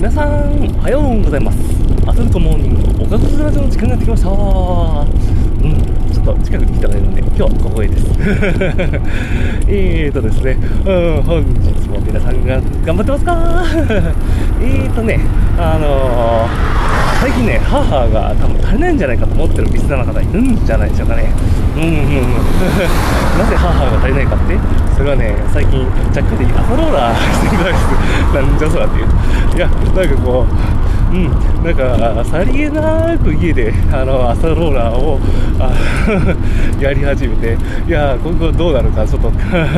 皆さんおはようございます。アスルトモーニングおかずラジオの時間がやってきました。うんちょっと近くに来たので今日はここへです。えーとですね、うん、本日も皆さんが頑張ってますか？えっとねあのーきね、母が多分足りないんじゃないかと思ってるリスナーの方いるんじゃないでしょうかね。うんうんうん。なぜ母が足りないかって？それはね、最近、ジャックでアフローラーしてるです。なんじゃそらっていう。いや、なんかこう、うん、なんか、さりげなく家で、あの、朝ローラーを、やり始めて、いや、今後どうなるか、ちょっと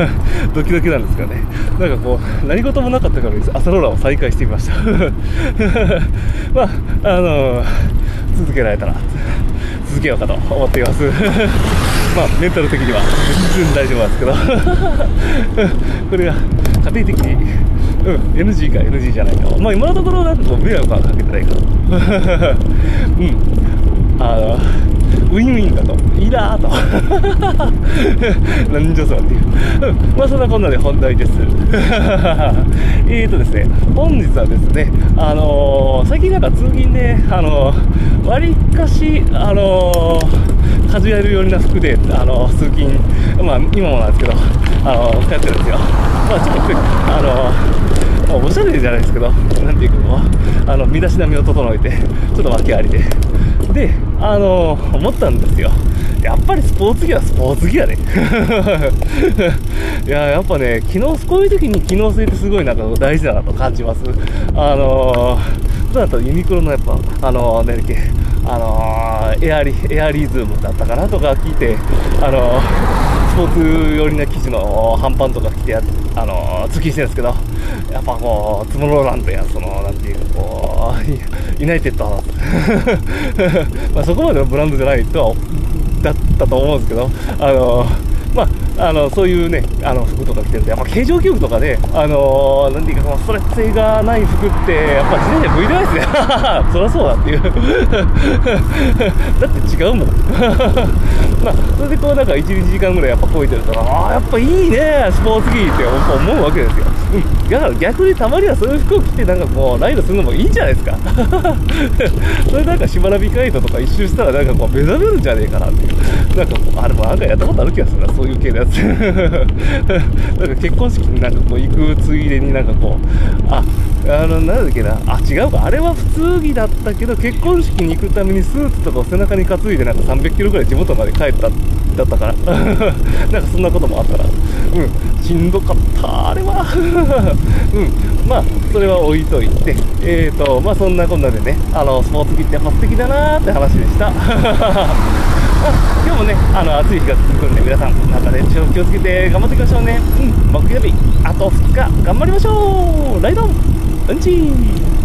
ドキドキなんですかね。なんかこう、何事もなかったから朝ローラーを再開してみました。まあ、あの、続けられたら、続けようかと思っています。まあ、メンタル的には全然大丈夫なんですけど、これが家庭的に、うん、NG か NG じゃないか。まあ、今のところなんかこう迷惑はかけてないから。うん。あの、ウィンウィンだと、いいなーと。なんじゃそらっていう。まあそんなこんなで本題です。えっとですね、本日はですね、あのー最近なんか通勤で、あのー、割かし、あのーカジュアル寄りな服で、あの通勤、まあ今もなんですけど、あの通ってるんですよ。まあちょっと、あのまあおしゃれじゃないですけど、なんていうか、あの、身だしなみを整えて、ちょっと訳ありで。で、あの思ったんですよ。やっぱりスポーツ着はスポーツ着やね。いや、やっぱね、機能、こういう時に機能性ってすごいなんか大事だなと感じます。あのー、普段だとユニクロのやっぱ、あのー、何だっけ、あのーエアリ、エアリズムだったかなとか聞いて、あのースポーツ寄りな生地の半パンとか着て、あのー通勤してるんですけど、やっぱこう、ツモローランドや、その、なんていうか、こう、ユナイテッド まあそこまでのブランドじゃないとは、だったと思うんですけど、あのーまあ、あのそういうね、あの服とか着てると、やっぱ形状記憶とかね、あのなんていうか、そのストレッチ性がない服って、やっぱ自転車向いてないですね。そりゃそうだっていう。だって違うもん。まあ、それでこうなんか1、2時間ぐらいやっぱこいてると、ああ、やっぱいいね、スポーツ着って思うわけですよ。うん。だから逆にたまにはそういう服を着て、なんかこう、ライドするのもいいんじゃないですか。それなんかしばらび街道とか一周したら、なんかこう、目覚めるんじゃねえかなっていう。なんかこう、あれもなんかやったことある気がするな、そういう系のやつ。なんか結婚式になんかこう、行くついでになんかこう、あ、あの、なんだっけな、あ、違うか、あれは普通着だったけど、結婚式に行くためにスーツとかを背中に担いで、なんか300キロぐらい地元まで帰った、だったから。なんかそんなこともあったら。うん、しんどかった、あれは。うん、まあ、それは置いといて、えーと、まあそんなこんなでね、あの、スポーツ着ってやっぱ素敵だなーって話でした。あ今日もね、あの、暑い日が続くんで、皆さん、なんかね、気をつけて頑張っていきましょうね。うん、木曜日、あと2日、頑張りましょうライドンうんちー